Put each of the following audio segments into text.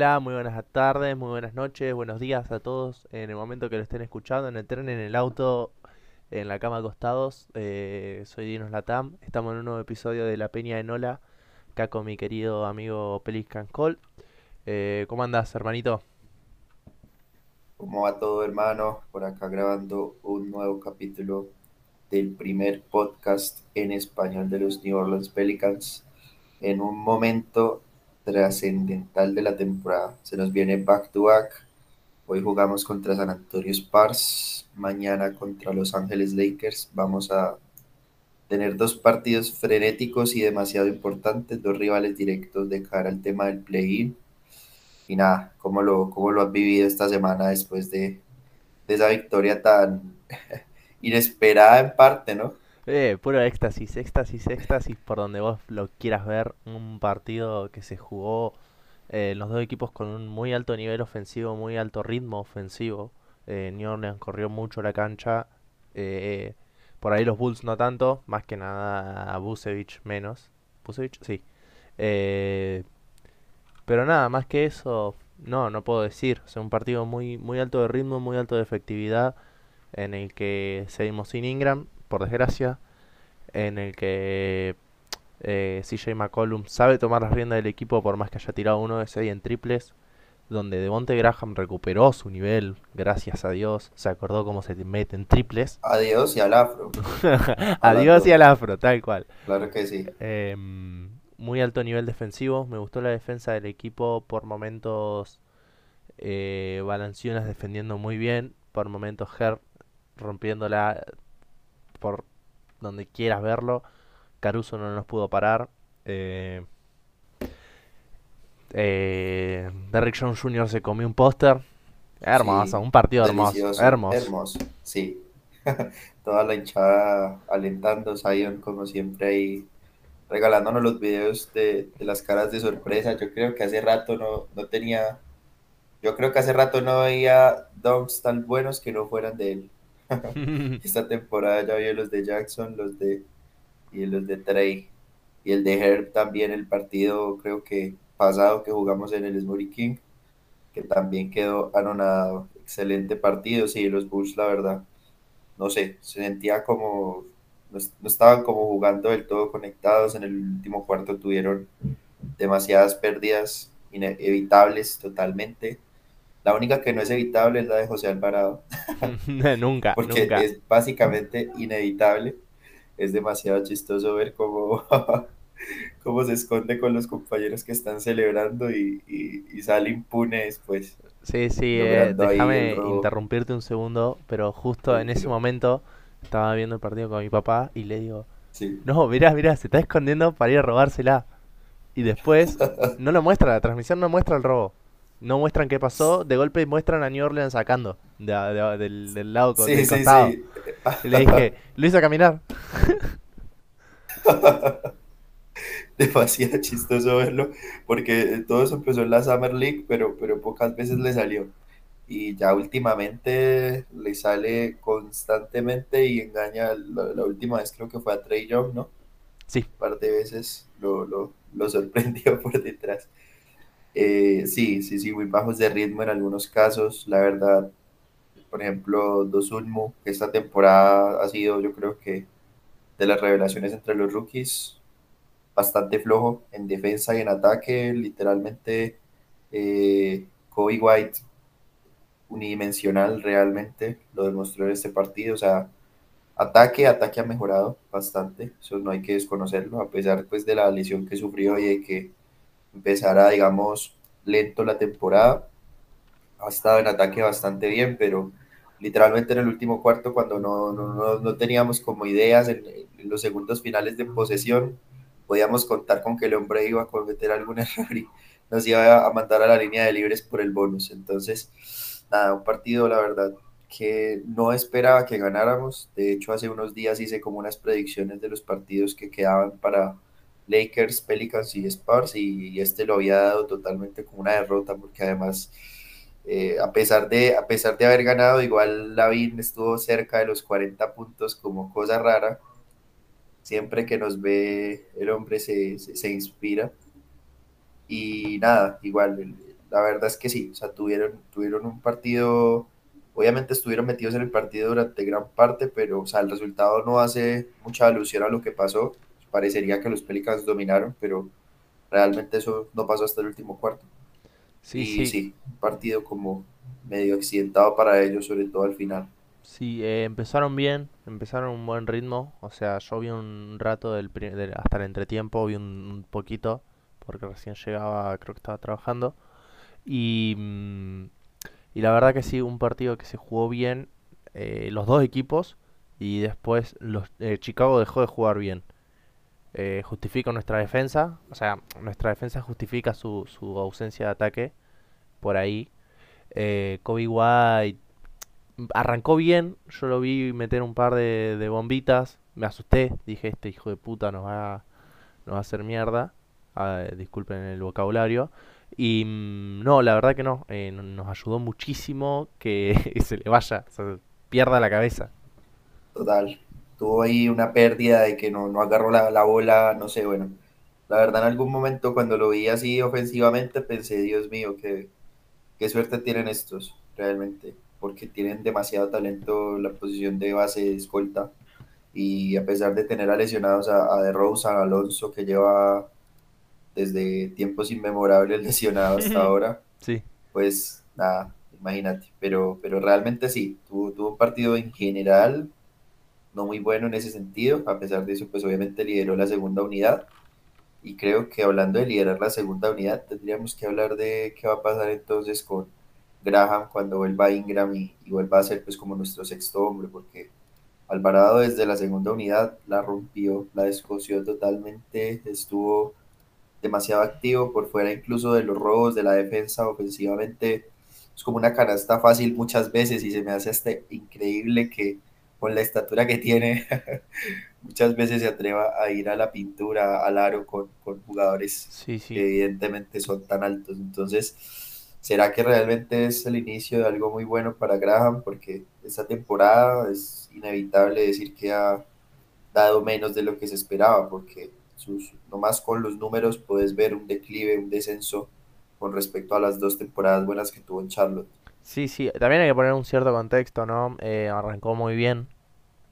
Hola, muy buenas tardes, muy buenas noches, buenos días a todos en el momento que lo estén escuchando, en el tren, en el auto, en la cama acostados. Eh, soy Dinos Latam, estamos en un nuevo episodio de La Peña de Nola, acá con mi querido amigo Peliscan Cole. Eh, ¿Cómo andas, hermanito? ¿Cómo va todo, hermano? Por acá grabando un nuevo capítulo del primer podcast en español de los New Orleans Pelicans. En un momento trascendental de la temporada. Se nos viene back to back. Hoy jugamos contra San Antonio Spurs, mañana contra Los Ángeles Lakers. Vamos a tener dos partidos frenéticos y demasiado importantes, dos rivales directos de cara al tema del play-in. Y nada, ¿cómo lo, cómo lo has vivido esta semana después de, de esa victoria tan inesperada en parte, ¿no? Eh, puro éxtasis, éxtasis, éxtasis, por donde vos lo quieras ver. Un partido que se jugó eh, los dos equipos con un muy alto nivel ofensivo, muy alto ritmo ofensivo. Eh, New Orleans corrió mucho la cancha. Eh, por ahí los Bulls no tanto, más que nada Busevich menos. ¿Busevich? Sí. Eh, pero nada, más que eso, no, no puedo decir. O sea, un partido muy, muy alto de ritmo, muy alto de efectividad, en el que seguimos sin Ingram, por desgracia, en el que eh, CJ McCollum sabe tomar las riendas del equipo por más que haya tirado uno de 6 en triples, donde Devonte Graham recuperó su nivel, gracias a Dios, se acordó cómo se mete en triples. Adiós y al afro. Adiós y al afro, tal cual. Claro que sí. Eh, muy alto nivel defensivo, me gustó la defensa del equipo por momentos eh, Balanciunas defendiendo muy bien, por momentos Her rompiéndola por donde quieras verlo. Caruso no nos pudo parar. Eh, eh, Derrick Jones Jr. se comió un póster. Hermoso, Sí, un partido hermoso. Hermoso. hermoso, sí. Toda la hinchada alentando, Zion como siempre ahí regalándonos los videos de, de las caras de sorpresa. Yo creo que hace rato no, no tenía, yo creo que hace rato no veía dunks tan buenos que no fueran de él. Esta temporada ya vi los de Jackson, los de y los de Trey y el de Herb también el partido creo que pasado que jugamos en el Smurry King, que también quedó anonadado. Excelente partido, sí, los Bulls la verdad, no sé, se sentía como no, no estaban como jugando del todo conectados. En el último cuarto tuvieron demasiadas pérdidas inevitables totalmente. La única que no es evitable es la de José Alvarado, Nunca, porque nunca. es básicamente inevitable. Es demasiado chistoso ver cómo, cómo se esconde con los compañeros que están celebrando y, y- y sale impune después, Sí, sí, eh, déjame interrumpirte un segundo, pero justo en ese momento estaba viendo el partido con mi papá y le digo, Sí. no, mirá, mirá, se está escondiendo para ir a robársela. Y después no lo muestra, la transmisión no muestra el robo. No muestran qué pasó, de golpe muestran a New Orleans sacando de- de- del, del lado Sí, del sí, costado. sí. Y le dije, lo hizo caminar. Demasiado chistoso verlo, porque todo eso empezó en la Summer League, pero, pero pocas veces le salió. Y ya últimamente le sale constantemente y engaña. La, la última vez creo que fue a Trey Young, ¿no? Sí, Un par de veces lo, lo, lo sorprendió por detrás. Eh, sí, sí, sí, muy bajos de ritmo en algunos casos, la verdad. Por ejemplo, Dosunmu, que esta temporada ha sido, yo creo que, de las revelaciones entre los rookies bastante flojo en defensa y en ataque, literalmente eh, Kobe White unidimensional realmente, lo demostró en este partido, o sea, ataque, ataque ha mejorado bastante, eso no hay que desconocerlo, a pesar pues de la lesión que sufrió y de que empezara, digamos, lento la temporada, ha estado en ataque bastante bien, pero literalmente en el último cuarto, cuando no, no, no, teníamos como ideas en, en los segundos finales de posesión, podíamos contar con que el hombre iba a cometer algún error y nos iba a mandar a la línea de libres por el bonus. Entonces, nada, un partido, la verdad, que no esperaba que ganáramos. De hecho, hace unos días hice como unas predicciones de los partidos que quedaban para Lakers, Pelicans y Spurs y, este lo había dado totalmente como una derrota porque además eh, a, pesar de, a pesar de haber ganado, igual Lavín estuvo cerca de los 40 puntos como cosa rara. Siempre que nos ve el hombre se, se, se inspira. Y nada, igual la verdad es que sí, o sea, tuvieron, tuvieron un partido, obviamente estuvieron metidos en el partido durante gran parte, pero, o sea, el resultado no hace mucha alusión a lo que pasó. Parecería que los Pelicans dominaron, pero realmente eso no pasó hasta el último cuarto. Sí, Y sí. sí, un partido como medio accidentado para ellos, sobre todo al final. Sí, eh, empezaron bien, empezaron un buen ritmo. O sea, yo vi un rato del, del- hasta el entretiempo, vi un, un poquito, porque recién llegaba, creo que estaba trabajando. Y, mm, y la verdad que sí, un partido que se jugó bien, eh, los dos equipos, y después los, eh, Chicago dejó de jugar bien. Eh, justifica nuestra defensa, o sea, nuestra defensa justifica su, su ausencia de ataque por ahí. Eh, Kobe White arrancó bien, yo lo vi meter un par de, de bombitas, me asusté, dije, este hijo de puta nos va, nos va a hacer mierda, Ah, disculpen el vocabulario, y mm, no, la verdad que no, eh, no- nos ayudó muchísimo que se le vaya, o sea, pierda la cabeza. Total. Tuvo ahí una pérdida de que no, no agarró la, la bola, no sé, bueno. La verdad, en algún momento cuando lo vi así ofensivamente, pensé, Dios mío, qué, qué suerte tienen estos, realmente, porque tienen demasiado talento en la posición de base de escolta. Y a pesar de tener a lesionados a, a DeRozan, a Alonso, que lleva desde tiempos inmemorables lesionado hasta ahora, Sí, pues nada, imagínate. Pero, pero realmente sí, tuvo, tuvo un partido en general no muy bueno en ese sentido. A pesar de eso, pues obviamente lideró la segunda unidad. Y creo que hablando de liderar la segunda unidad, tendríamos que hablar de qué va a pasar entonces con Graham cuando vuelva Ingram y, y vuelva a ser pues como nuestro sexto hombre, porque Alvarado desde la segunda unidad la rompió, la descoció totalmente, estuvo demasiado activo por fuera incluso de los robos de la defensa ofensivamente. Es como una canasta fácil muchas veces y se me hace hasta increíble que con la estatura que tiene muchas veces se atreva a ir a la pintura, al aro con, con jugadores sí, que evidentemente son tan altos. Entonces, ¿será que realmente es el inicio de algo muy bueno para Graham? Porque esta temporada es inevitable decir que ha dado menos de lo que se esperaba, porque sus, nomás con los números puedes ver un declive, un descenso con respecto a las dos temporadas buenas que tuvo en Charlotte. Sí, sí, también hay que poner un cierto contexto, ¿no? Eh, arrancó muy bien,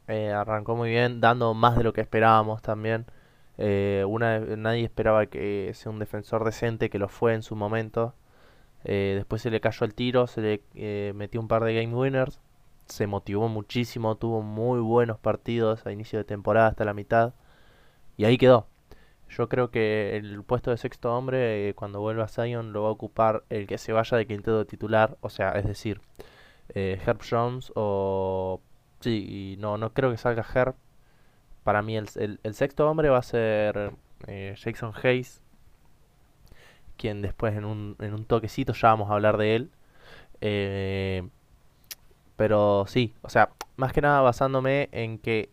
eh, arrancó muy bien, dando más de lo que esperábamos también. Eh, una, nadie esperaba que sea un defensor decente, que lo fue en su momento. Después se le cayó el tiro, se le metió un par de game winners, se motivó muchísimo, tuvo muy buenos partidos a inicio de temporada hasta la mitad y ahí quedó. Yo creo que el puesto de sexto hombre, eh, cuando vuelva Zion, lo va a ocupar el que se vaya de quinteto titular, o sea, es decir, eh, Herb Jones o... Sí, no, no creo que salga Herb. Para mí el, el- el sexto hombre va a ser eh, Jackson Hayes, quien después en un, en un toquecito ya vamos a hablar de él. Eh, pero sí, o sea, más que nada basándome en que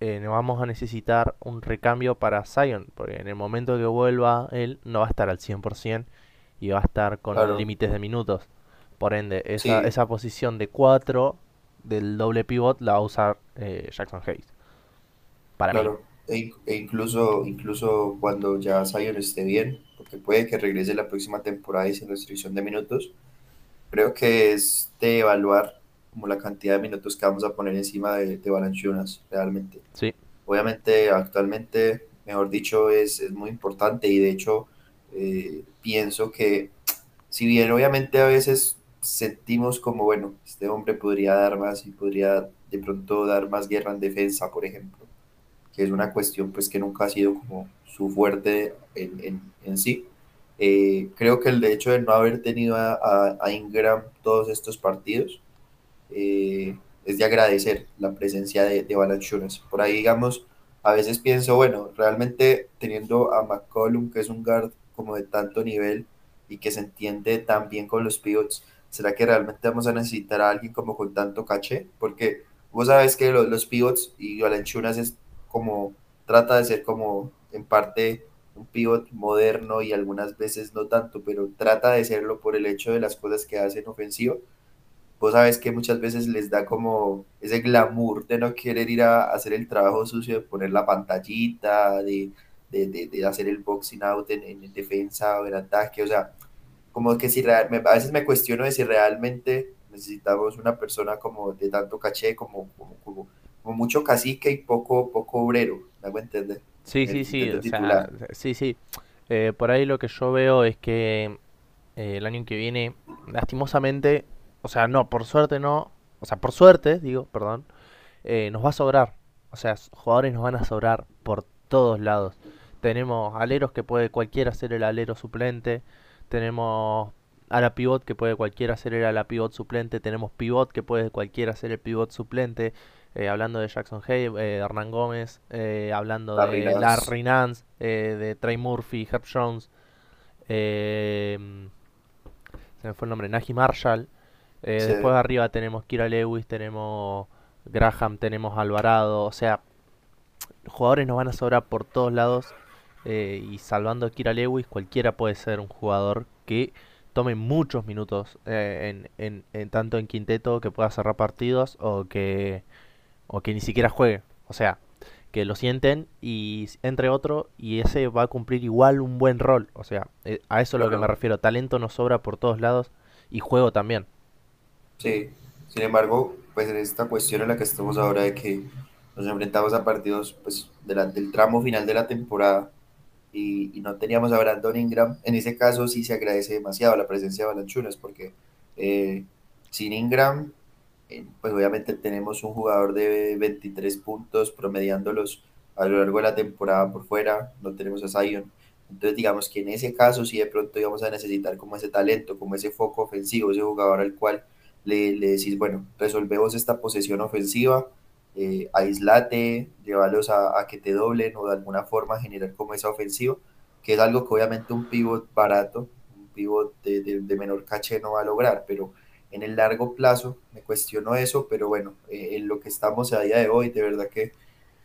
eh, vamos a necesitar un recambio para Zion, porque en el momento que vuelva él no va a estar al 100% y va a estar con Claro, límites de minutos. Por ende, esa, sí, esa posición de 4 del doble pivot la va a usar eh, Jackson Hayes, para mí. claro. E, in- e incluso, incluso cuando ya Zion esté bien, porque puede que regrese la próxima temporada y sin restricción de minutos, creo que es de evaluar como la cantidad de minutos que vamos a poner encima de, de Valanciunas, realmente. Sí, Obviamente, actualmente, mejor dicho, es, es muy importante y de hecho eh, pienso que si bien obviamente a veces sentimos como, bueno, este hombre podría dar más y podría de pronto dar más guerra en defensa, por ejemplo, que es una cuestión pues que nunca ha sido como su fuerte en, en, en sí. Eh, creo que el hecho de no haber tenido a, a, a Ingram todos estos partidos eh, es de agradecer la presencia de, de Valanciunas. Por ahí, digamos, a veces pienso, bueno, realmente teniendo a McCollum, que es un guard como de tanto nivel y que se entiende tan bien con los pivots, ¿será que realmente vamos a necesitar a alguien como con tanto caché? Porque vos sabes que los, los pivots y Valanciunas es como, trata de ser como en parte un pivot moderno y algunas veces no tanto, pero trata de serlo por el hecho de las cosas que hacen ofensivo vos sabes que muchas veces les da como ese glamour de no querer ir a hacer el trabajo sucio, de poner la pantallita, de, de, de, de hacer el boxing out en, en defensa o en ataque, o sea, como que si real, a veces me cuestiono de si realmente necesitamos una persona como de tanto caché, como, como, como, mucho cacique y poco, poco obrero, ¿me hago entender? Sí, sí, sí, sí, sí. Eh, por ahí lo que yo veo es que eh, el año que viene, lastimosamente, o sea, no, por suerte no, o sea, por suerte, digo, perdón, eh, nos va a sobrar. O sea, jugadores nos van a sobrar por todos lados. Tenemos aleros que puede cualquiera ser el alero suplente. Tenemos a la pivot que puede cualquiera ser el la pivot suplente. Tenemos pivot que puede cualquiera ser el pivot suplente. Eh, hablando de Jackson Hay, eh, Hernán Gómez, eh, hablando de Larry Nance, de Trey Murphy, Herb Jones, se me fue el nombre, Nagy Marshall. Después arriba tenemos Kira Lewis, tenemos Graham, tenemos Alvarado, o sea, jugadores nos van a sobrar por todos lados. y salvando a Kira Lewis, cualquiera puede ser un jugador que tome muchos minutos en, en, tanto en quinteto que pueda cerrar partidos o que o que ni siquiera juegue. O sea, que lo sienten y entre otro y ese va a cumplir igual un buen rol. O sea, eh, a eso es lo que me refiero. Talento nos sobra por todos lados y juego también. Sí, sin embargo, pues en esta cuestión en la que estamos ahora de que nos enfrentamos a partidos pues del tramo final de la temporada y, no teníamos a Brandon Ingram, en ese caso sí se agradece demasiado la presencia de Balanchunas porque eh, sin Ingram eh, pues obviamente tenemos un jugador de 23 puntos promediándolos a lo largo de la temporada por fuera, no tenemos a Zion. Entonces digamos que en ese caso sí de pronto íbamos a necesitar como ese talento, como ese foco ofensivo, ese jugador al cual le, le decís, bueno, resolvemos esta posesión ofensiva, eh, aislate, llévalos a, a, que te doblen o de alguna forma generar como esa ofensiva, que es algo que obviamente un pivot barato, un pivot de, de, menor caché no va a lograr, pero en el largo plazo, me cuestiono eso, pero bueno, eh, en lo que estamos a día de hoy, de verdad que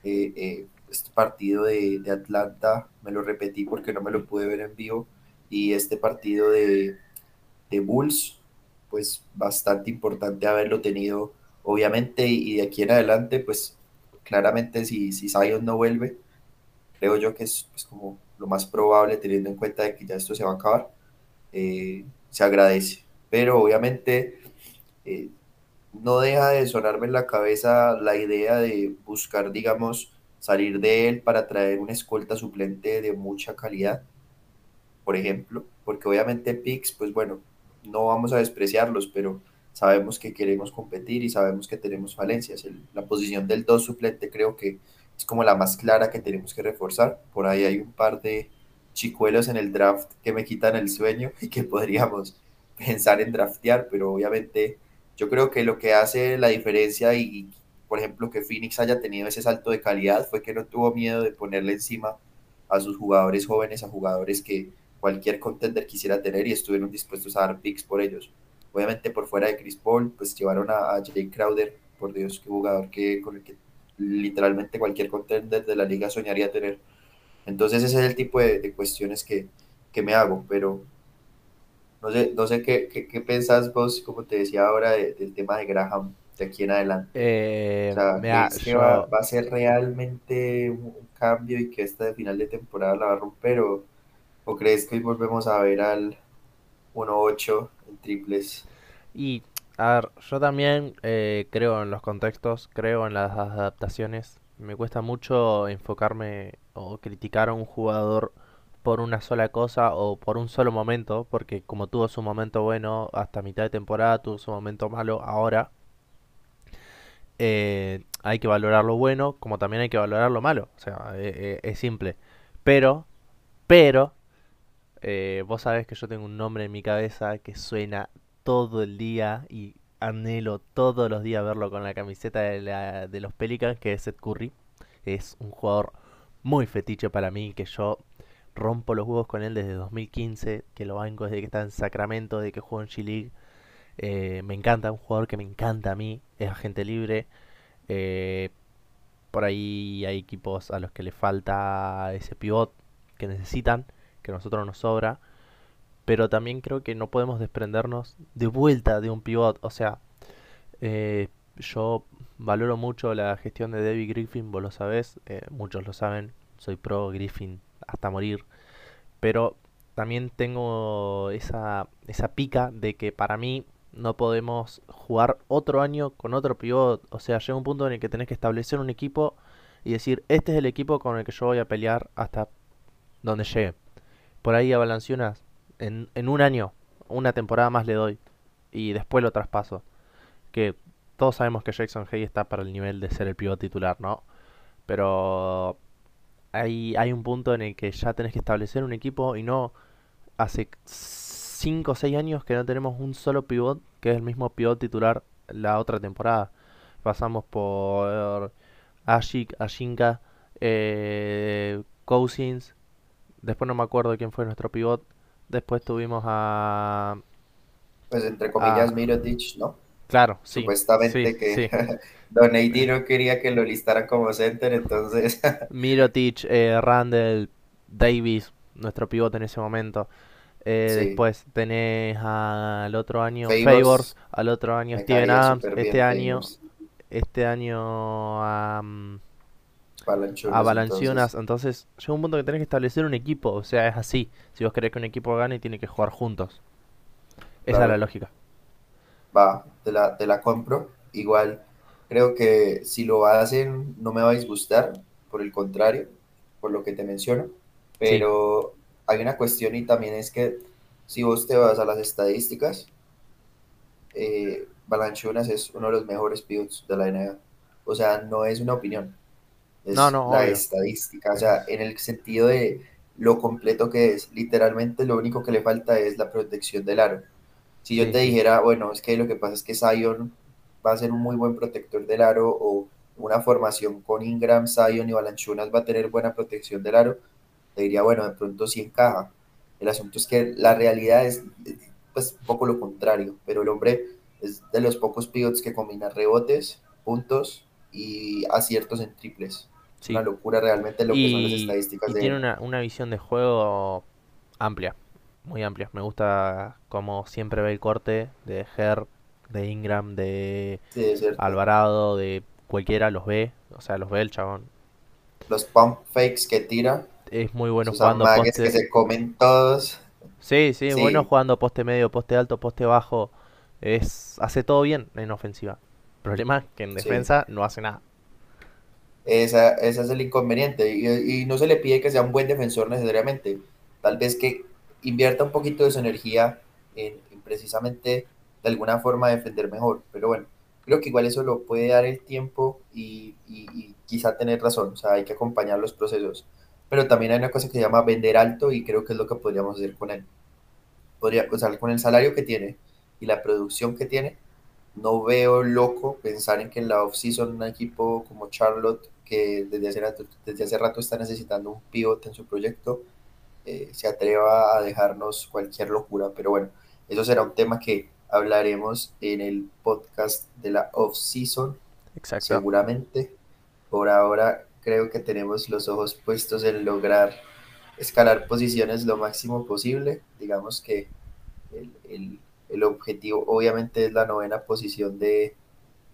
eh, eh, este partido de, de, Atlanta me lo repetí porque no me lo pude ver en vivo, y este partido de, de Bulls, pues bastante importante haberlo tenido, obviamente, y de aquí en adelante, pues claramente si, si Zion no vuelve, creo yo que es pues, como lo más probable teniendo en cuenta de que ya esto se va a acabar, se agradece. Pero obviamente eh, no deja de sonarme en la cabeza la idea de buscar, digamos, salir de él para traer una escolta suplente de mucha calidad, por ejemplo, porque obviamente Pix, pues bueno, no vamos a despreciarlos, pero sabemos que queremos competir y sabemos que tenemos falencias. la posición del 2 suplente creo que es como la más clara que tenemos que reforzar. Por ahí hay un par de chicuelos en el draft que me quitan el sueño y que podríamos pensar en draftear, pero obviamente yo creo que lo que hace la diferencia y, por ejemplo, que Phoenix haya tenido ese salto de calidad fue que no tuvo miedo de ponerle encima a sus jugadores jóvenes, a jugadores que cualquier contender quisiera tener y estuvieron dispuestos a dar picks por ellos. Obviamente por fuera de Chris Paul, pues llevaron a, a Jay Crowder, por Dios, qué jugador que, con el que literalmente cualquier contender de la liga soñaría tener. Entonces ese es el tipo de, de cuestiones que, que me hago, pero no sé, no sé qué, qué, pensás vos, como te decía ahora, del tema de Graham de aquí en adelante. Eh, va, a ser realmente un, cambio y que esta de final de temporada la va a romper? ¿O, o crees que hoy volvemos a ver al 1-8 en triples? Y, a ver, yo también eh, creo en los contextos, creo en las adaptaciones. Me cuesta mucho enfocarme o criticar a un jugador por una sola cosa o por un solo momento, porque como tuvo su momento bueno hasta mitad de temporada, tuvo su momento malo ahora, eh, hay que valorar lo bueno como también hay que valorar lo malo, o sea, eh, eh, es simple. Pero, pero, vos sabés que yo tengo un nombre en mi cabeza que suena todo el día y anhelo todos los días verlo con la camiseta de, la, de los Pelicans, que es Seth Curry. Es un jugador muy fetiche para mí, que yo rompo los huevos con él desde 2015, que lo banco desde que está en Sacramento, desde que juego en G-League. Eh, me encanta, un jugador que me encanta a mí, es agente libre. Eh, por ahí hay equipos a los que le falta ese pivot que necesitan, que a nosotros nos sobra. Pero también creo que no podemos desprendernos de vuelta de un pivot. O sea, eh, yo valoro mucho la gestión de Debbie Griffin, vos lo sabés, muchos lo saben, soy pro Griffin hasta morir. Pero también tengo esa, esa pica de que para mí no podemos jugar otro año con otro pivot. O sea, llega un punto en el que tenés que establecer un equipo y decir, este es el equipo con el que yo voy a pelear hasta donde llegue. Por ahí a Balanciunas, en, en un año, una temporada más le doy y después lo traspaso. Que todos sabemos que Jackson Hay está para el nivel de ser el pivot titular, ¿no? Pero hay, hay un punto en el que ya tenés que establecer un equipo y no hace 5 o 6 años que no tenemos un solo pivot que es el mismo pivot titular la otra temporada. Pasamos por Ashik, Ashinka, eh, Cousins, después no me acuerdo quién fue nuestro pivot. Después tuvimos a... Pues entre comillas a, Mirotic, ¿no? Claro, sí. Supuestamente que Don AD no quería que lo listaran como center, entonces... Mirotic, eh, Randall, Davis, nuestro pivot en ese momento. Eh, Después tenés al otro año Favors, al otro año Steven Adams, este año, este año a, a Balanciunas. Entonces. llega un punto que tenés que establecer un equipo, o sea, es así. Si vos querés que un equipo gane, tiene que jugar juntos. Esa es la lógica. Va, te la, te la compro. Igual, creo que si lo hacen, no me va a disgustar, por el contrario, por lo que te menciono. Pero hay una cuestión y también es que si vos te vas a las estadísticas, eh, Balanchunas es uno de los mejores pivots de la NBA. O sea, no es una opinión, es no, no, la estadística. O sea, en el sentido de lo completo que es, literalmente lo único que le falta es la protección del aro. Si yo te dijera, bueno, es que lo que pasa es que Zion va a ser un muy buen protector del aro o una formación con Ingram, Zion y Balanchunas va a tener buena protección del aro, te diría, bueno, de pronto sí encaja. El asunto es que la realidad es pues un poco lo contrario, pero el hombre es de los pocos pivots que combina rebotes, puntos y aciertos en triples. Es una locura realmente lo que son las estadísticas. Y tiene una, una visión de juego amplia, muy amplia. Me gusta como siempre ve el corte de Her, de Ingram, de Alvarado, de cualquiera, los ve, o sea, los ve el chabón. Los pump fakes que tira, es muy bueno jugando poste. que se comen todos. Sí, sí, bueno jugando poste medio, poste alto, poste bajo. Es hace todo bien en ofensiva. El problema es que en defensa no hace nada. Esa, ese es el inconveniente. Y, no se le pide que sea un buen defensor necesariamente. Tal vez que invierta un poquito de su energía en, precisamente de alguna forma defender mejor. Pero bueno, creo que igual eso lo puede dar el tiempo y, y quizá tener razón. O sea, hay que acompañar los procesos pero también hay una cosa que se llama vender alto y creo que es lo que podríamos hacer con él. Podría, o con el salario que tiene y la producción que tiene, no veo loco pensar en que en la off-season un equipo como Charlotte, que desde hace rato, desde hace rato está necesitando un pivot en su proyecto, eh, se atreva a dejarnos cualquier locura. Pero bueno, eso será un tema que hablaremos en el podcast de la off-season. Seguramente. Por ahora creo que tenemos los ojos puestos en lograr escalar posiciones lo máximo posible. Digamos que el, objetivo obviamente es la novena posición de,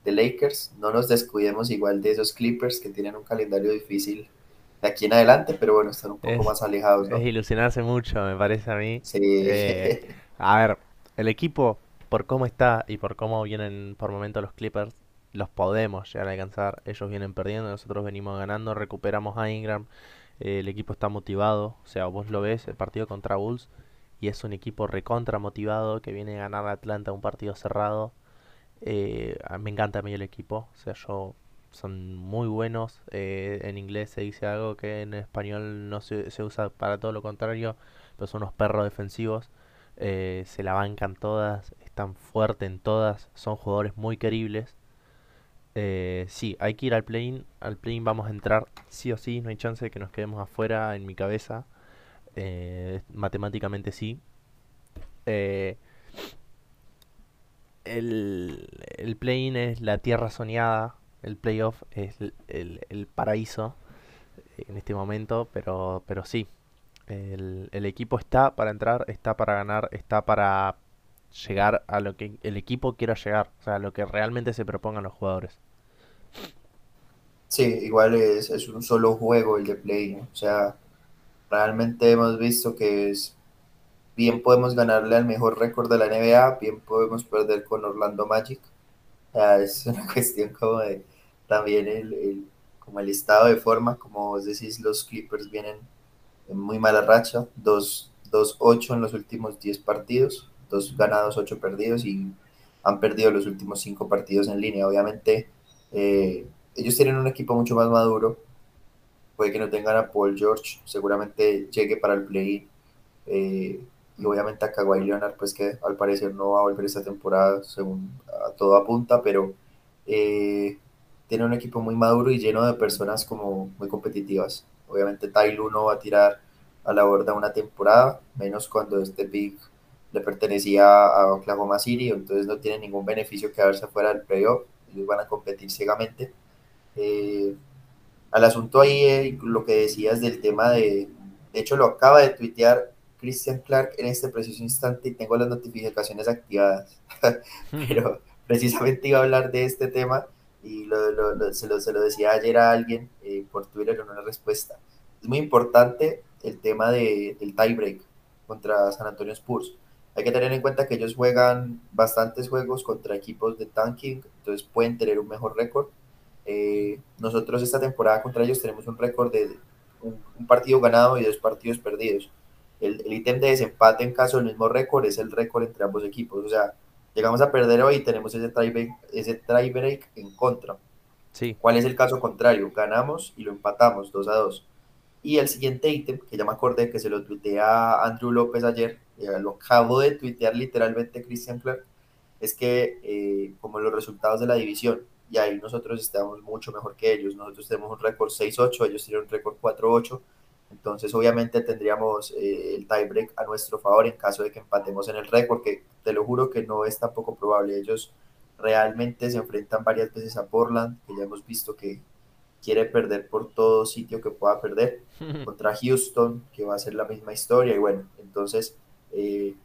de, Lakers. No nos descuidemos igual de esos Clippers que tienen un calendario difícil de aquí en adelante, pero bueno, están un poco más alejados. Es ilusionarse mucho, me parece a mí. Eh, a ver, el equipo, por cómo está y por cómo vienen por momento los Clippers, los podemos llegar a alcanzar. Ellos vienen perdiendo, nosotros venimos ganando, recuperamos a Ingram, el equipo está motivado, o sea, vos lo ves, el partido contra Bulls, y es un equipo recontra motivado que viene a ganar a Atlanta un partido cerrado. Eh, me encanta a mí el equipo, o sea, yo son muy buenos. Eh, en inglés se dice algo que en español no se, usa para todo lo contrario, pero son unos perros defensivos. Eh, se la bancan todas, están fuertes en todas, son jugadores muy queribles. Sí, hay que ir al play-in. Al play-in vamos a entrar sí o sí. No hay chance de que nos quedemos afuera en mi cabeza. Matemáticamente sí. Eh, el, el play-in es la tierra soñada. El playoff es el, el, paraíso en este momento. Pero, pero sí. El, el equipo está para entrar, está para ganar, está para llegar a lo que el equipo quiera llegar, o sea, a lo que realmente se propongan los jugadores. Sí, igual es, es un solo juego el de Play, o sea, realmente hemos visto que es bien podemos ganarle al mejor récord de la NBA, bien podemos perder con Orlando Magic. es una cuestión como de también el, como el estado de forma, como vos decís, los Clippers vienen en muy mala racha, 2-8 en los últimos 10 partidos, 2 ganados, 8 perdidos y han perdido los últimos 5 partidos en línea. Obviamente, eh, ellos tienen un equipo mucho más maduro, puede que no tengan a Paul George, seguramente llegue para el play eh, y obviamente a Kawhi Leonard, pues que al parecer no va a volver esta temporada, según a todo apunta, pero eh, tiene un equipo muy maduro y lleno de personas como muy competitivas. Obviamente Tyloo no va a tirar a la borda una temporada, menos cuando este pick le pertenecía a Oklahoma City, entonces no tiene ningún beneficio quedarse fuera del playoff, ellos van a competir ciegamente. Eh, al asunto ahí, eh, lo que decías del tema de, de hecho lo acaba de tuitear Christian Clark en este preciso instante y tengo las notificaciones activadas, pero precisamente iba a hablar de este tema y se, lo, se, lo, decía ayer a alguien eh, por Twitter en una respuesta. Es muy importante el tema de, del tiebreak contra San Antonio Spurs. Hay que tener en cuenta que ellos juegan bastantes juegos contra equipos de tanking, entonces pueden tener un mejor récord. Eh, nosotros esta temporada contra ellos tenemos un récord de un, partido ganado y dos partidos perdidos. El, ítem de desempate en caso del mismo récord es el récord entre ambos equipos. O sea, llegamos a perder hoy y tenemos ese tiebreak, ese break en contra. Sí. ¿Cuál es el caso contrario? Ganamos y lo empatamos 2 a 2. Y el siguiente ítem, que ya me acordé que se lo tuitea Andrew López ayer, lo acabo de tuitear literalmente Christian Clark, es que eh, como los resultados de la división, y ahí nosotros estamos mucho mejor que ellos, nosotros tenemos un récord 6-8, ellos tienen un récord 4-8, entonces, obviamente tendríamos eh, el tiebreak a nuestro favor en caso de que empatemos en el récord, que te lo juro que no es tampoco probable. Ellos realmente se enfrentan varias veces a Portland, que ya hemos visto que quiere perder por todo sitio que pueda perder, contra Houston, que va a ser la misma historia. Y bueno, entonces, eh,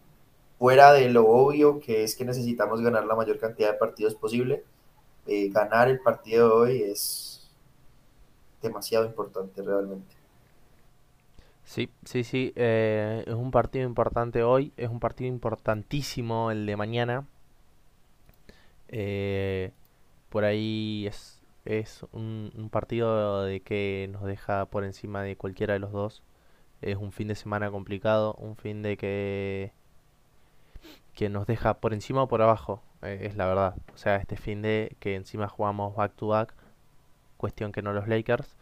fuera de lo obvio que es que necesitamos ganar la mayor cantidad de partidos posible, eh, ganar el partido de hoy es demasiado importante realmente. Sí, sí, sí. Eh, es un partido importante hoy. Es un partido importantísimo el de mañana. Eh, por ahí es, es un, partido de que nos deja por encima de cualquiera de los dos. Es un fin de semana complicado. Un fin de que, que nos deja por encima o por abajo. Eh, es la verdad. O sea, este fin de que encima jugamos back to back. Cuestión que no los Lakers.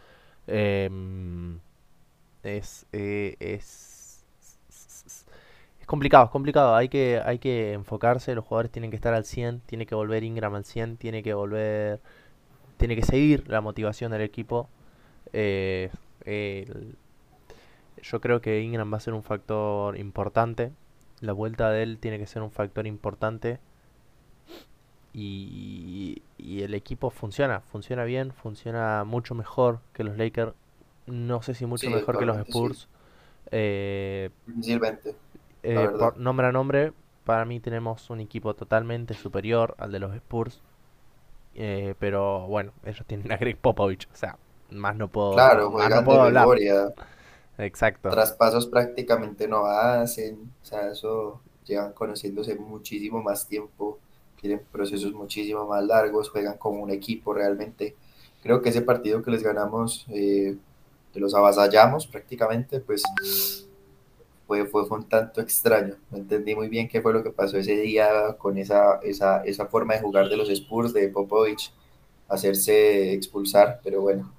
Em, es, eh, es, es complicado, es complicado. Hay que, hay que enfocarse, los jugadores tienen que estar al 100, tiene que volver Ingram al 100, tiene que volver, tiene que seguir la motivación del equipo. Eh, yo creo que Ingram va a ser un factor importante. La vuelta de él tiene que ser un factor importante. Y, y, el equipo funciona, funciona bien, funciona mucho mejor que los Lakers no sé si mucho mejor que los Spurs. Eh, eh, por nombre a nombre, para mí tenemos un equipo totalmente superior al de los Spurs. Eh, pero bueno, ellos tienen a Greg Popovich, o sea, más no puedo, claro, más no puedo hablar. Exacto. Traspasos prácticamente no hacen, o sea, eso llevan conociéndose muchísimo más tiempo, tienen procesos muchísimo más largos, juegan como un equipo realmente. Creo que ese partido que les ganamos eh, que los avasallamos prácticamente, pues fue, fue, un tanto extraño. No entendí muy bien qué fue lo que pasó ese día con esa, esa, esa forma de jugar de los Spurs, de Popovich, hacerse expulsar, pero bueno,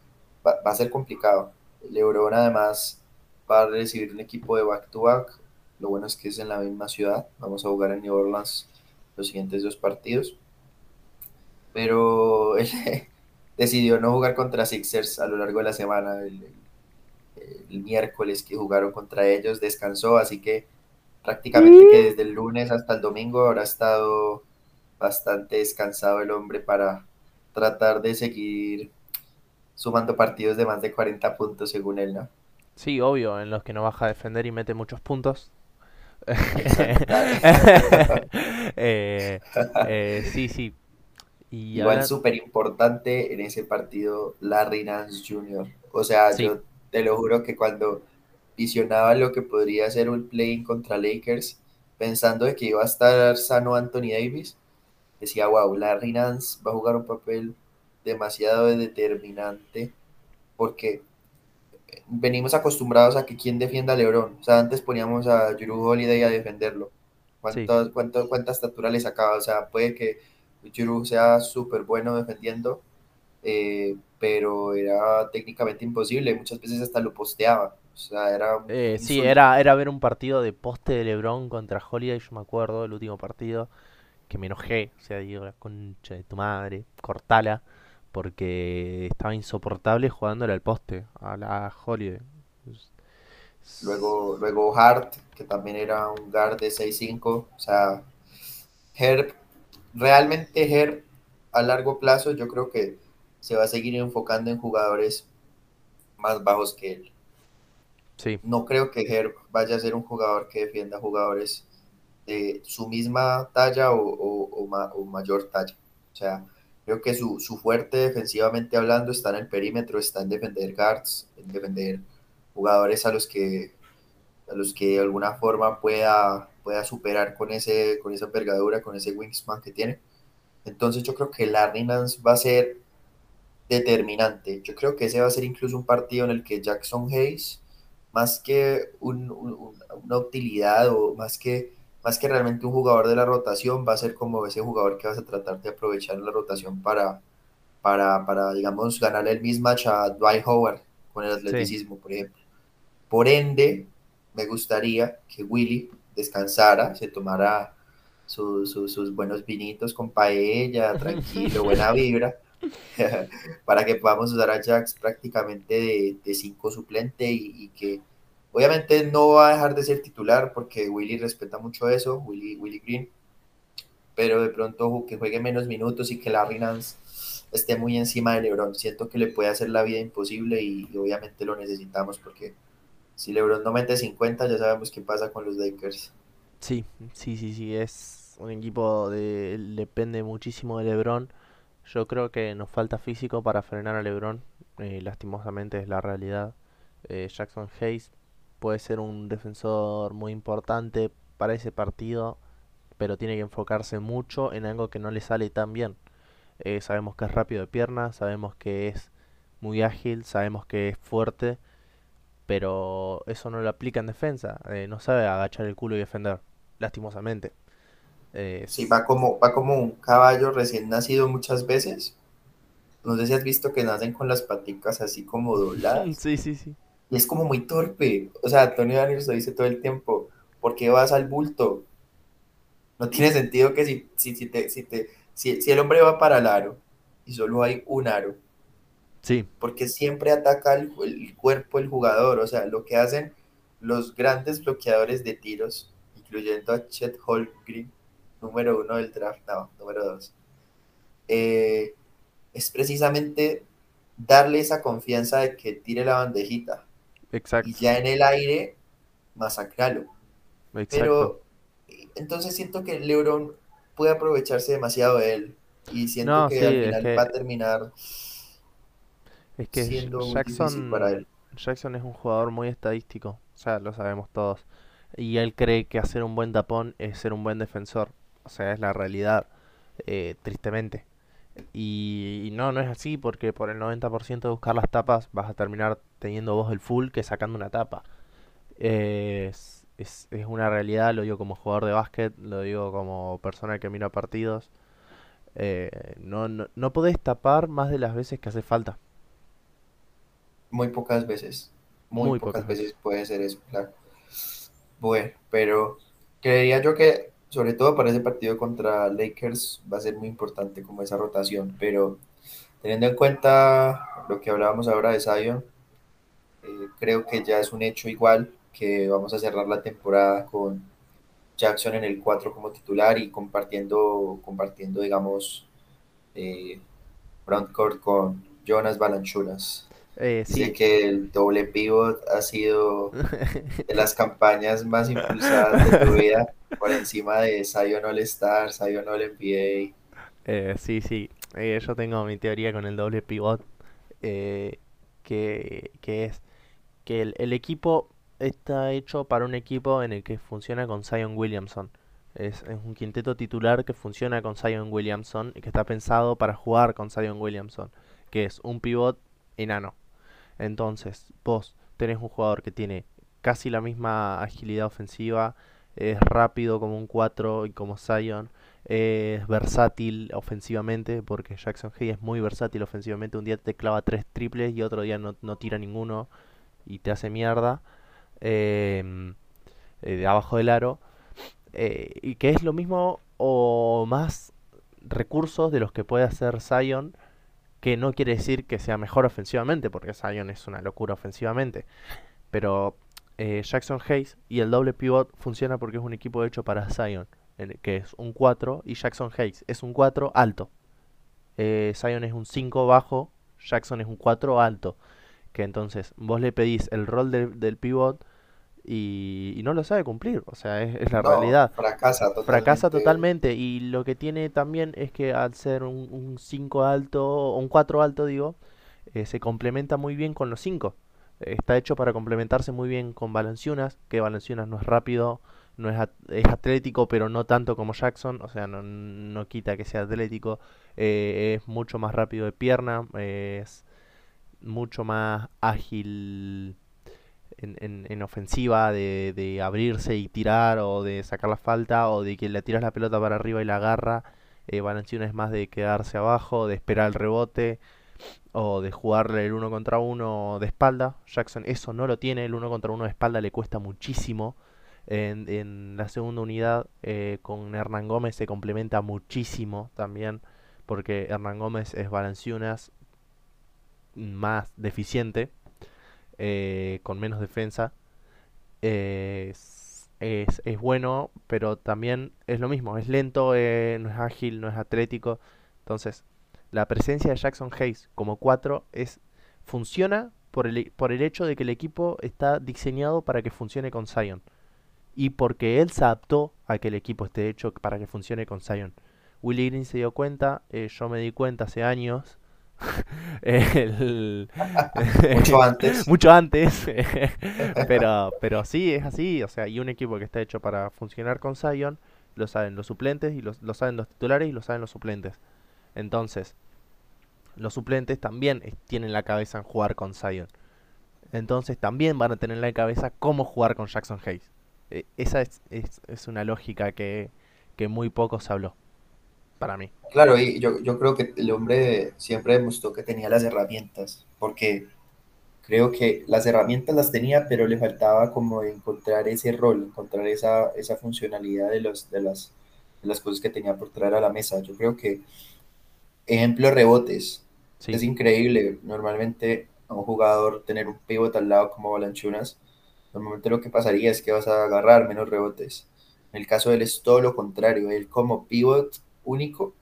va, a ser complicado. Lebron además va a recibir un equipo de back-to-back, lo bueno es que es en la misma ciudad, vamos a jugar en New Orleans los siguientes dos partidos, pero decidió no jugar contra Sixers a lo largo de la semana. El miércoles que jugaron contra ellos, descansó, así que prácticamente que desde el lunes hasta el domingo habrá estado bastante descansado el hombre para tratar de seguir sumando partidos de más de 40 puntos según él, ¿no? Sí, obvio, en los que no baja a defender y mete muchos puntos. Eh, eh, sí, sí. Y Igual súper importante en ese partido Larry Nance Jr. O sea, yo te lo juro que cuando visionaba lo que podría ser un play contra Lakers, pensando de que iba a estar sano Anthony Davis, decía, wow, Larry Nance va a jugar un papel demasiado determinante porque venimos acostumbrados a que quien defienda a LeBron. O sea, antes poníamos a Juru Holiday a defenderlo. ¿Cuánto, cuánto, ¿Cuánta estatura le sacaba? O sea, puede que Juru sea súper bueno defendiendo, eh, pero era técnicamente imposible. Muchas veces hasta lo posteaba. O sea, era. Eh, sí, era, era ver un partido de poste de LeBron contra Holiday. Yo me acuerdo, el último partido, que me enojé. O sea, digo, la concha de tu madre, cortala porque estaba insoportable jugándole al poste, a la Holiday. Luego, luego Hart, que también era un guard de 6'5, o sea, Herb, realmente Herb a largo plazo yo creo que se va a seguir enfocando en jugadores más bajos que él. Sí. No creo que Herb vaya a ser un jugador que defienda jugadores de su misma talla o, o mayor talla. O sea, Creo que su, fuerte defensivamente hablando está en el perímetro, está en defender guards, en defender jugadores a los que, a los que de alguna forma pueda, pueda superar con, ese, con esa envergadura, con ese wingspan que tiene. Entonces yo creo que Larry Nance va a ser determinante. Yo creo que ese va a ser incluso un partido en el que Jackson Hayes, más que una utilidad o más que más que realmente un jugador de la rotación, va a ser como ese jugador que vas a tratar de aprovechar la rotación para, para, para digamos, ganarle el mismatch a Dwight Howard con el atleticismo, por ejemplo. Por ende, me gustaría que Willy descansara, se tomara sus buenos vinitos con paella, tranquilo, buena vibra, para que podamos usar a Jax prácticamente de, cinco suplente y que Obviamente no va a dejar de ser titular porque Willy respeta mucho eso, Willy, Willy Green, pero de pronto que juegue menos minutos y que Larry Nance esté muy encima de LeBron. Siento que le puede hacer la vida imposible y, obviamente lo necesitamos porque si LeBron no mete 50 ya sabemos qué pasa con los Lakers. Sí, sí, sí, sí, es un equipo de depende muchísimo de LeBron. Yo creo que nos falta físico para frenar a LeBron, eh, lastimosamente es la realidad. Eh, Jackson Hayes puede ser un defensor muy importante para ese partido, pero tiene que enfocarse mucho en algo que no le sale tan bien. Eh, sabemos que es rápido de piernas, sabemos que es muy ágil, sabemos que es fuerte, pero eso no lo aplica en defensa. Eh, no sabe agachar el culo y defender, lastimosamente. Eh, sí, va como, va como un caballo recién nacido muchas veces. No sé si has visto que nacen con las paticas así como dobladas. Sí, sí, sí. Y es como muy torpe. O sea, Antonio Daniels lo dice todo el tiempo. ¿Por qué vas al bulto? No tiene sentido que si, si, si, te, si, te, si, el hombre va para el aro y solo hay un aro. Sí. Porque siempre ataca el, el cuerpo el jugador. O sea, lo que hacen los grandes bloqueadores de tiros, incluyendo a Chet Holmgren, número uno del draft, no, número dos, eh, es precisamente darle esa confianza de que tire la bandejita. Exacto. Y ya en el aire, masacralo. Pero entonces siento que LeBron puede aprovecharse demasiado de él. Y siento que al final va a terminar es que siendo Jackson, para él. Jackson es un jugador muy estadístico, o sea, lo sabemos todos. Y él cree que hacer un buen tapón es ser un buen defensor. O sea, es la realidad, eh, tristemente. Y, no, no es así porque por el 90% de buscar las tapas vas a terminar teniendo vos el full que sacando una tapa. es, es, una realidad, lo digo como jugador de básquet, lo digo como persona que mira partidos. Eh, no, no, no podés tapar más de las veces que hace falta. Muy pocas veces. Muy, pocas, veces puede ser eso, claro. Bueno, pero creería yo que sobre todo para ese partido contra Lakers va a ser muy importante como esa rotación, pero teniendo en cuenta lo que hablábamos ahora de Zion, eh, creo que ya es un hecho igual que vamos a cerrar la temporada con Jackson en el 4 como titular y compartiendo, compartiendo digamos, eh, frontcourt con Jonas Balanchunas. Eh, Dice que el doble pivot ha sido de las campañas más impulsadas de tu vida, por encima de Zion All Star, Zion All NBA. Eh, sí, sí, eh, yo tengo mi teoría con el doble pivot, que, que, es que el, equipo está hecho para un equipo en el que funciona con Zion Williamson. Es, es un quinteto titular que funciona con Zion Williamson y que está pensado para jugar con Zion Williamson, que es un pivot enano. Entonces, vos tenés un jugador que tiene casi la misma agilidad ofensiva, es rápido como un 4 y como Zion, es versátil ofensivamente, porque Jackson Hayes es muy versátil ofensivamente. Un día te clava tres triples y otro día no, no tira ninguno y te hace mierda em, eh, de abajo del aro. Eh, y que es lo mismo o más recursos de los que puede hacer Zion, que no quiere decir que sea mejor ofensivamente, porque Zion es una locura ofensivamente. Pero eh, Jackson Hayes y el doble pivot funciona porque es un equipo hecho para Zion, que es un 4, y Jackson Hayes es un 4 alto. Eh, Zion es un 5 bajo, Jackson es un 4 alto. Que entonces vos le pedís el rol del pivot y, no lo sabe cumplir. O sea, es, la realidad. Fracasa totalmente. Fracasa totalmente. Y lo que tiene también es que al ser un 5 alto, o un 4 alto, digo, eh, se complementa muy bien con los 5 está hecho para complementarse muy bien con Balanciunas, que Balanciunas no es rápido, no es, es atlético, pero no tanto como Jackson, o sea, no, no quita que sea atlético, eh, es mucho más rápido de pierna, es mucho más ágil en, en, ofensiva, de, abrirse y tirar, o de sacar la falta, o de que le tiras la pelota para arriba y la agarra. Eh, es más de quedarse abajo, de esperar el rebote o de jugarle el uno contra uno de espalda. Jackson eso no lo tiene, el uno contra uno de espalda le cuesta muchísimo. En, la segunda unidad eh, con Hernán Gómez se complementa muchísimo también, porque Hernán Gómez es Balanciunas más deficiente, eh, con menos defensa. es, es, es, bueno, pero también es lo mismo, es lento, eh, no es ágil, no es atlético. Entonces, la presencia de Jackson Hayes como 4 es, funciona por el, por el hecho de que el equipo está diseñado para que funcione con Zion. Y porque él se adaptó a que el equipo esté hecho para que funcione con Zion. Willie Green se dio cuenta, eh, yo me di cuenta hace años. mucho antes. mucho antes. pero, pero sí, es así. O sea, y un equipo que está hecho para funcionar con Zion, lo saben los suplentes, y lo saben los titulares y lo saben los suplentes. Entonces, los suplentes también tienen la cabeza en jugar con Zion. Entonces también van a tener en la cabeza cómo jugar con Jackson Hayes. E, esa es, es, una lógica que, que, muy poco se habló, para mí. Claro, y yo, yo creo que el hombre siempre demostró que tenía las herramientas, porque creo que las herramientas las tenía, pero le faltaba como encontrar ese rol, encontrar esa, esa funcionalidad de, los, de, las, de las cosas que tenía por traer a la mesa. Yo creo que Ejemplo, rebotes. Es increíble normalmente a un jugador tener un pivot al lado como Balanchunas. Normalmente lo que pasaría es que vas a agarrar menos rebotes. En el caso de él es todo lo contrario. Él como pivot único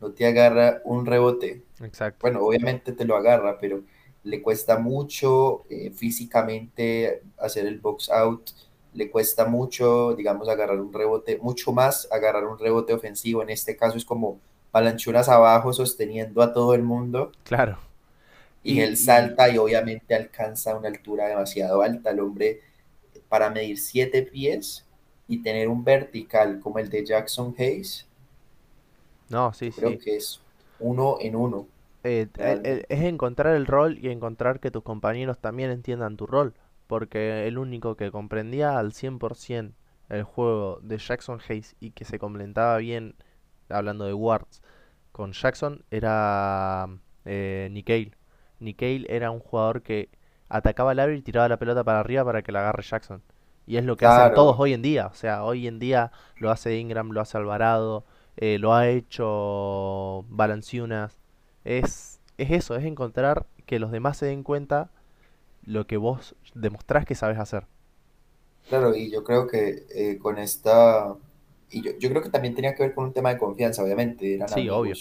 no te agarra un rebote. Exacto. Bueno, obviamente te lo agarra, pero le cuesta mucho eh, físicamente hacer el box out. Le cuesta mucho, digamos, agarrar un rebote, mucho más agarrar un rebote ofensivo. En este caso es como Balanchuras abajo sosteniendo a todo el mundo. Claro. Y, él salta y obviamente alcanza una altura demasiado alta. El hombre, para medir siete pies y tener un vertical como el de Jackson Hayes. No, sí, creo que es uno en uno. Eh, es encontrar el rol y encontrar que tus compañeros también entiendan tu rol. Porque el único que comprendía al 100% el juego de Jackson Hayes y que se complementaba bien hablando de Wards, con Jackson era eh, Nikhil. era un jugador que atacaba al área y tiraba la pelota para arriba para que la agarre Jackson. Y es lo que hacen todos hoy en día. O sea, hoy en día lo hace Ingram, lo hace Alvarado, eh, lo ha hecho Balanciunas. Es, es eso, es encontrar que los demás se den cuenta lo que vos demostrás que sabes hacer. Claro, y yo creo que eh, con esta y yo, yo, creo que también tenía que ver con un tema de confianza, obviamente, eran sí, obvio.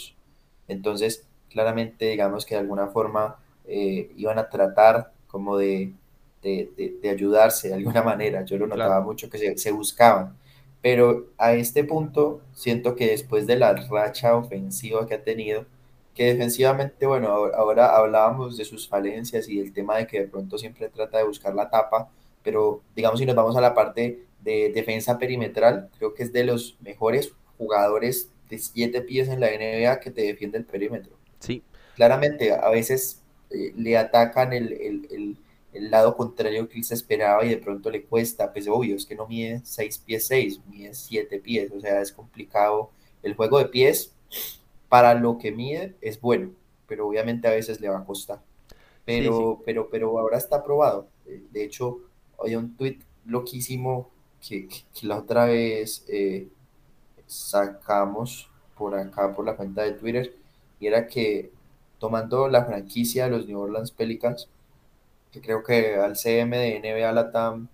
Entonces, claramente, digamos que de alguna forma eh, iban a tratar como de, de, de, ayudarse de alguna manera. Yo lo notaba mucho que se, se, buscaban. Pero a este punto, siento que después de la racha ofensiva que ha tenido, que defensivamente, bueno, ahora hablábamos de sus falencias y del tema de que de pronto siempre trata de buscar la tapa, pero digamos si nos vamos a la parte de defensa perimetral, creo que es de los mejores jugadores de siete pies en la NBA que te defiende el perímetro. Sí. Claramente, a veces eh, le atacan el, el, el, lado contrario que él se esperaba y de pronto le cuesta, pues obvio, es que no mide seis pies seis, mide siete pies, o sea, es complicado. El juego de pies, para lo que mide, es bueno, pero obviamente a veces le va a costar. Pero, pero, pero ahora está probado. De hecho, hay un tweet loquísimo que, que, la otra vez eh, sacamos por acá, por la cuenta de Twitter, y era que tomando la franquicia de los New Orleans Pelicans, que creo que al CM de NBA Latam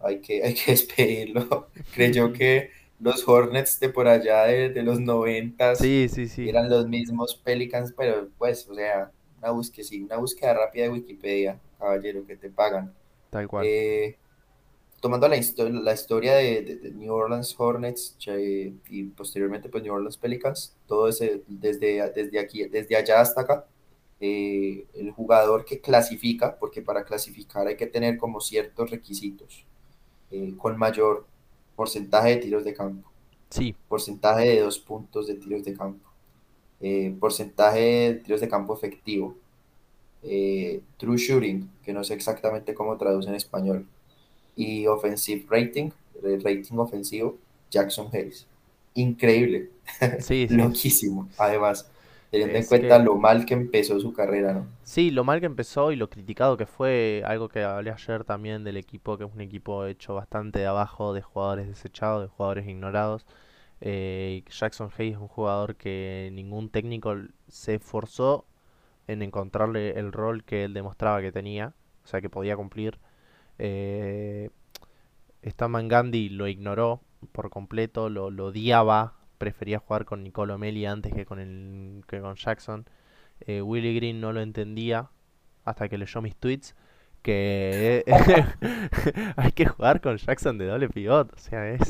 hay que, hay que despedirlo, creyó que los Hornets de por allá de, los noventas sí, sí, sí. eran los mismos Pelicans, pero pues, o sea, una búsqueda, una búsqueda rápida de Wikipedia, caballero, que te pagan. Tal cual. Eh, tomando la, la historia de, New Orleans Hornets y posteriormente pues New Orleans Pelicans, todo ese, desde, desde aquí, desde allá hasta acá, eh, el jugador que clasifica, porque para clasificar hay que tener como ciertos requisitos, eh, con mayor porcentaje de tiros de campo, sí. porcentaje de dos puntos de tiros de campo, eh, porcentaje de tiros de campo efectivo, true shooting, que no sé exactamente cómo traduce en español, y offensive rating, rating ofensivo, Jackson Hayes. Increíble, sí, loquísimo, además, teniendo en cuenta lo mal que empezó su carrera, ¿no? Sí, lo mal que empezó y lo criticado que fue, algo que hablé ayer también del equipo, que es un equipo hecho bastante de abajo, de jugadores desechados, de jugadores ignorados. Eh, Jackson Hayes es un jugador que ningún técnico se esforzó en encontrarle el rol que él demostraba que tenía, o sea, que podía cumplir. Eh, Staman Gandhi lo ignoró por completo, lo, odiaba, prefería jugar con Nicolo Meli antes que con, el, que con Jackson. Eh, Willie Green no lo entendía hasta que leyó mis tweets que hay que jugar con Jackson de doble pivot. O sea, es,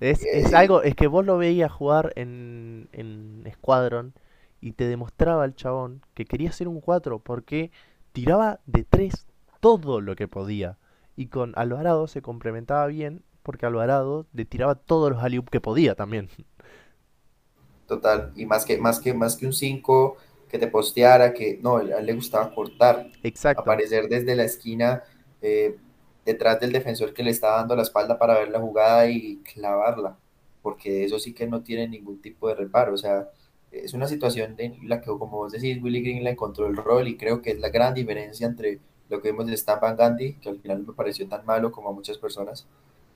es, es, algo, es que vos lo veías jugar en, en Squadron y te demostraba el chabón que quería ser un 4 porque tiraba de 3 todo lo que podía. Y con Alvarado se complementaba bien porque Alvarado le tiraba todos los alley que podía también. Total, y más que, más que, más que un 5 que te posteara, que no, a él le gustaba cortar. Exacto. Aparecer desde la esquina eh, detrás del defensor que le está dando la espalda para ver la jugada y clavarla, porque eso sí que no tiene ningún tipo de reparo. O sea, es una situación en la que, como vos decís, Willy Green le encontró el rol y creo que es la gran diferencia entre lo que vimos de Stan Van Gundy, que al final no me pareció tan malo como a muchas personas,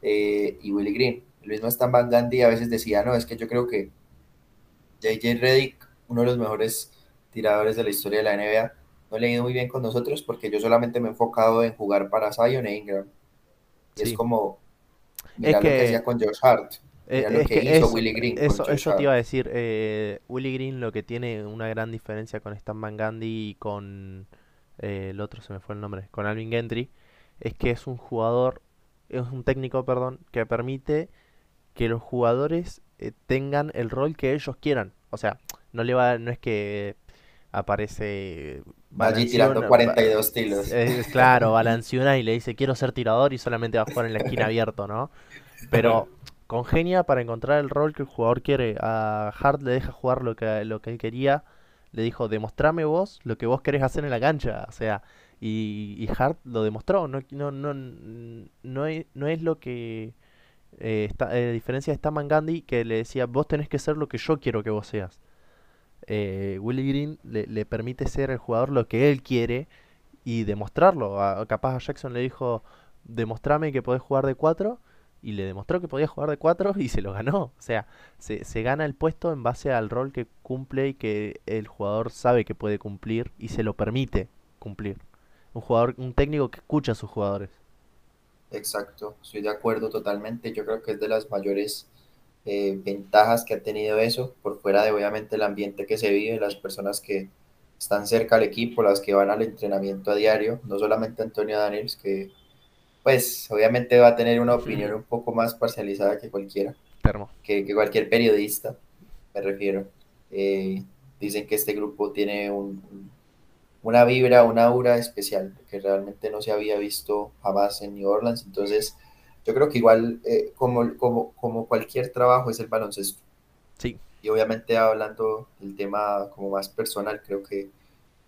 eh, y Willie Green. El mismo Stan Van Gundy a veces decía, no, es que yo creo que JJ Reddick, uno de los mejores tiradores de la historia de la NBA, no le ha ido muy bien con nosotros porque yo solamente me he enfocado en jugar para Zion e Ingram. Y es como, mira lo que hacía con Josh Hart. Eh, lo que, hizo Willie Green. Eso, eso te iba a decir. Eh, Willie Green lo que tiene una gran diferencia con Stan Van Gundy y con eh, el otro se me fue el nombre, con Alvin Gentry, es que es un jugador, es un técnico, perdón, que permite que los jugadores eh, tengan el rol que ellos quieran. O sea, no le va, no es que aparece allí tirando 42 tiros. Es, claro, balanciona y le dice quiero ser tirador y solamente va a jugar en la esquina abierto, ¿no? Pero congenia para encontrar el rol que el jugador quiere. A Hart le deja jugar lo que, lo que él quería le dijo, demostrame vos lo que vos querés hacer en la cancha. O sea, y, y Hart lo demostró. No, no, no, no, es, no es lo que... Eh, está, eh, diferencia de Staman Gandhi que le decía, vos tenés que ser lo que yo quiero que vos seas. Eh, Willie Green le, permite ser el jugador lo que él quiere y demostrarlo. A, capaz a Jackson le dijo, demostrame que podés jugar de 4 y le demostró que podía jugar de 4 y se lo ganó. O sea, se, se, gana el puesto en base al rol que cumple y que el jugador sabe que puede cumplir y se lo permite cumplir. Un jugador, un técnico que escucha a sus jugadores. Exacto, estoy de acuerdo totalmente. Yo creo que es de las mayores eh, ventajas que ha tenido eso, por fuera de obviamente el ambiente que se vive, las personas que están cerca al equipo, las que van al entrenamiento a diario, no solamente Antonio Daniels, que pues obviamente va a tener una opinión un poco más parcializada que cualquiera, que, que, cualquier periodista, me refiero. Eh, dicen que este grupo tiene un, una vibra, una aura especial, que realmente no se había visto jamás en New Orleans. Entonces, yo creo que igual, eh, como, como, como cualquier trabajo, es el baloncesto. Sí. Y obviamente hablando del tema como más personal, creo que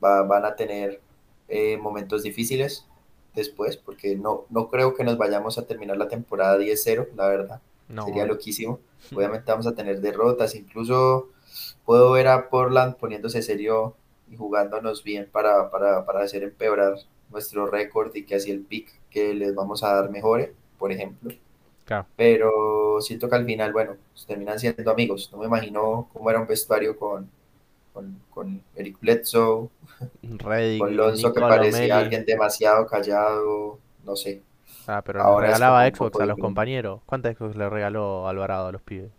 van a tener eh, momentos difíciles después, porque no, no creo que nos vayamos a terminar la temporada 10-0, la verdad. Sería loquísimo. Obviamente vamos a tener derrotas, incluso puedo ver a Portland poniéndose serio y jugándonos bien para, para, para hacer empeorar nuestro récord y que así el pick que les vamos a dar mejore, por ejemplo. Pero siento que al final, bueno, pues, terminan siendo amigos. No me imagino cómo era un vestuario con, con, con Eric Bledsoe, con Lonzo que parecía alguien demasiado callado, no sé. Ah, pero Ahora regalaba Xbox a los compañeros. ¿Cuántas Xbox le regaló Alvarado a los pibes?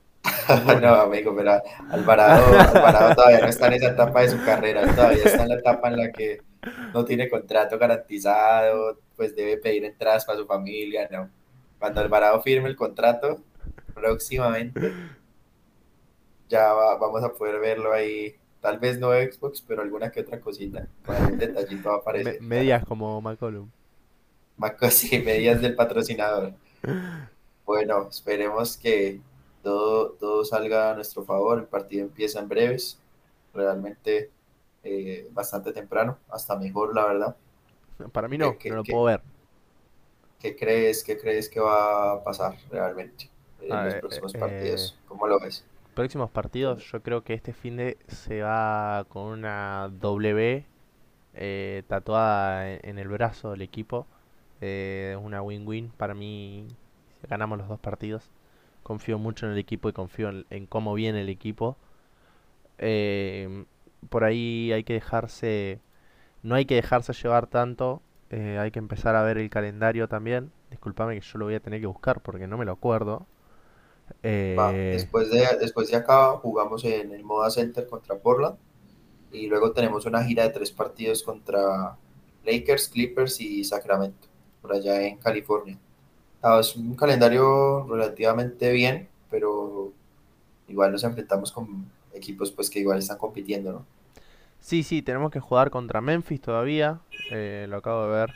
no, amigo, pero Alvarado, Alvarado todavía no está en esa etapa de su carrera, todavía está en la etapa en la que no tiene contrato garantizado, pues debe pedir entradas para su familia, ¿no? Cuando Alvarado firme el contrato, próximamente, ya vamos a poder verlo ahí. Tal vez no Xbox, pero alguna que otra cosita. Con algún detallito va a aparecer. medias como McCollum. Sí, medias del patrocinador. Bueno, esperemos que todo, todo salga a nuestro favor. El partido empieza en breves. Realmente eh, bastante temprano. Hasta mejor, la verdad. Para mí no, que, no lo puedo ver. ¿Qué crees, qué crees que va a pasar realmente en los próximos partidos? Eh, ¿Cómo lo ves? Próximos partidos, yo creo que este fin de se va con una W eh, tatuada en, el brazo del equipo. Eh, una win-win para mí. Ganamos los dos partidos. Confío mucho en el equipo y confío en, cómo viene el equipo. por ahí hay que dejarse. No hay que dejarse llevar tanto eh, hay que empezar a ver el calendario también. Disculpame que yo lo voy a tener que buscar porque no me lo acuerdo. Eh, después, de, después de acá jugamos en el Moda Center contra Portland. Y luego tenemos una gira de tres partidos contra Lakers, Clippers y Sacramento, por allá en California. Ah, es un calendario relativamente bien, pero igual nos enfrentamos con equipos pues que igual están compitiendo, ¿no? Sí, sí, tenemos que jugar contra Memphis todavía. Eh, lo acabo de ver.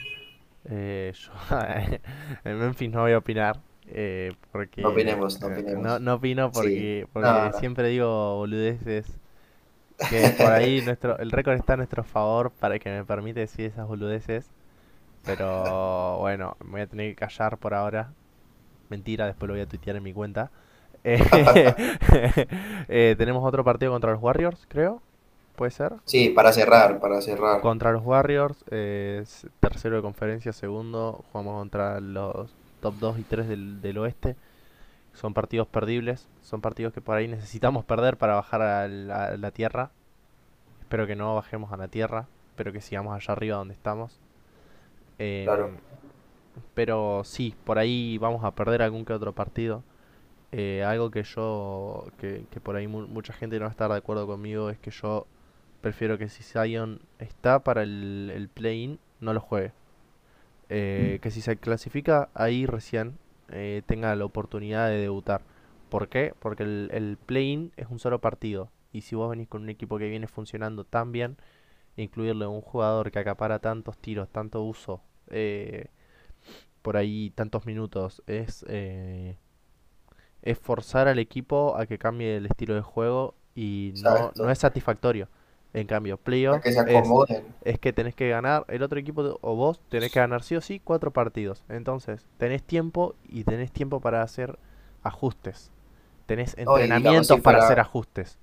Eh, yo en Memphis no voy a opinar. Eh, porque, no opinemos, no opinemos. No, opino porque, porque siempre digo boludeces. Que por ahí nuestro, el récord está a nuestro favor para que me permite decir esas boludeces. Pero bueno, me voy a tener que callar por ahora. Mentira, después lo voy a tuitear en mi cuenta. tenemos otro partido contra los Warriors, creo. ¿Puede ser? Sí, para cerrar, para cerrar. Contra los Warriors, tercero de conferencia, segundo, jugamos contra los top 2 y 3 del, oeste. Son partidos perdibles, son partidos que por ahí necesitamos perder para bajar a la, tierra. Espero que no bajemos a la tierra, espero que sigamos allá arriba donde estamos. Em, claro. Pero sí, por ahí vamos a perder algún que otro partido. Eh, algo que yo, que, que por ahí mucha gente no va a estar de acuerdo conmigo, es que yo prefiero que si Zion está para el, play-in, no lo juegue. Eh, mm. que si se clasifica ahí recién eh, tenga la oportunidad de debutar. ¿Por qué? Porque el, el play-in es un solo partido. Y si vos venís con un equipo que viene funcionando tan bien, incluirle un jugador que acapara tantos tiros, tanto uso, eh, por ahí tantos minutos, es, es forzar al equipo a que cambie el estilo de juego y no, no es satisfactorio. En cambio, playoff es, que tenés que ganar, el otro equipo o vos tenés que ganar sí o sí cuatro partidos. Entonces, tenés tiempo y tenés tiempo para hacer ajustes. Tenés entrenamientos para hacer ajustes.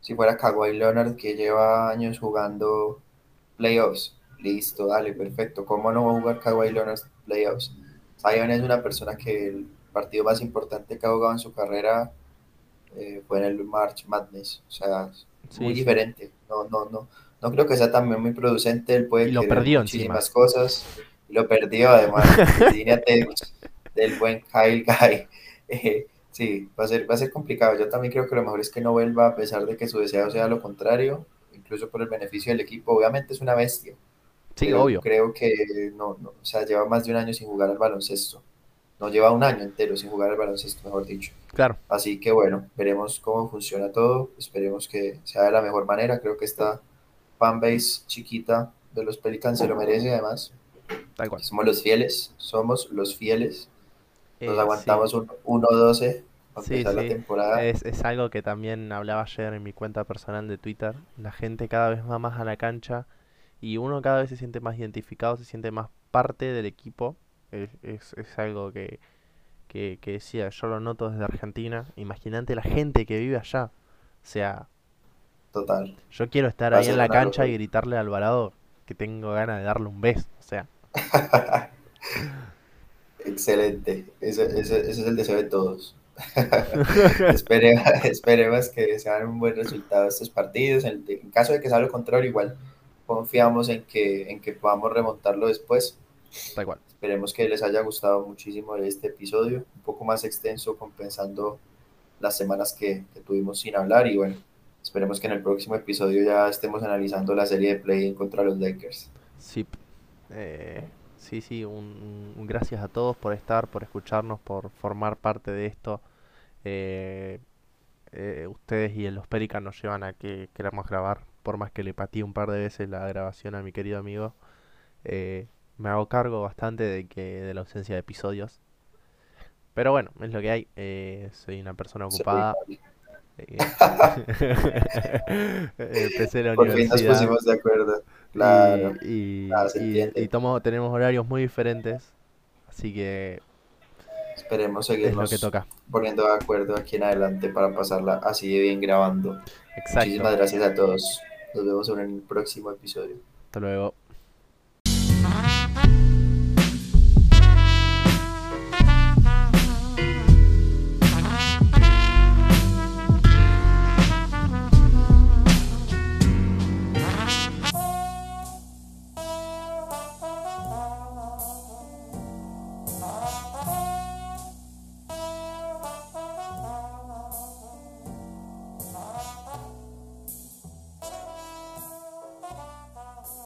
Si fuera Kawhi Leonard que lleva años jugando playoffs, listo, dale, perfecto. ¿Cómo no va a jugar Kawhi Leonard playoffs? Zion es una persona que el partido más importante que ha jugado en su carrera eh, fue en el March Madness. O sea, muy diferente. No, no, no. No creo que sea también muy producente. Él puede lo perdió muchísimas cosas. lo perdió además. del buen Kyle Guy. Eh, sí, va a, ser, va a ser complicado. Yo también creo que lo mejor es que no vuelva a pesar de que su deseo sea lo contrario, incluso por el beneficio del equipo. Obviamente es una bestia. Sí, obvio. Creo que no, no, o sea, lleva más de un año sin jugar al baloncesto no lleva un año entero sin jugar al baloncesto, mejor dicho. Claro. Así que bueno, veremos cómo funciona todo, esperemos que sea de la mejor manera. Creo que esta fanbase chiquita de los Pelicans se lo merece además. Tal cual. Somos los fieles, somos los fieles. Nos Eh, aguantamos sí. un 1-12 para Sí, empezar la temporada. Es, es algo que también hablaba ayer en mi cuenta personal de Twitter. La gente cada vez va más a la cancha y uno cada vez se siente más identificado, se siente más parte del equipo. Es, es- es algo que, que, que decía, yo lo noto desde Argentina. Imagínate la gente que vive allá. O sea, Total. yo quiero estar Va ahí en la cancha y gritarle a Alvarado que tengo ganas de darle un beso. O sea, Excelente. Ese, ese- ese es el deseo de todos. Espere- esperemos que sean un buen resultado estos partidos. En, en caso de que sea lo contrario, igual confiamos en que, en que podamos remontarlo después. tal cual. Esperemos que les haya gustado muchísimo este episodio, un poco más extenso, compensando las semanas que, que tuvimos sin hablar. Y bueno, esperemos que en el próximo episodio ya estemos analizando la serie de play contra los Lakers. Sí, eh, sí, sí, un, un gracias a todos por estar, por escucharnos, por formar parte de esto. Eh, eh, ustedes y los Pelicans nos llevan a que queramos grabar, por más que le patí un par de veces la grabación a mi querido amigo. eh, me hago cargo bastante de que de la ausencia de episodios. Pero bueno, es lo que hay. eh, soy una persona ocupada. eh, Empecé la Por fin nos universidad. pusimos de acuerdo. Claro. Y, tomo- tenemos horarios muy diferentes, así que Esperemos es lo seguirnos que toca. poniendo de acuerdo aquí en adelante para pasarla así de bien grabando. Exacto. Muchísimas gracias a todos. Nos vemos en el próximo episodio. Hasta luego.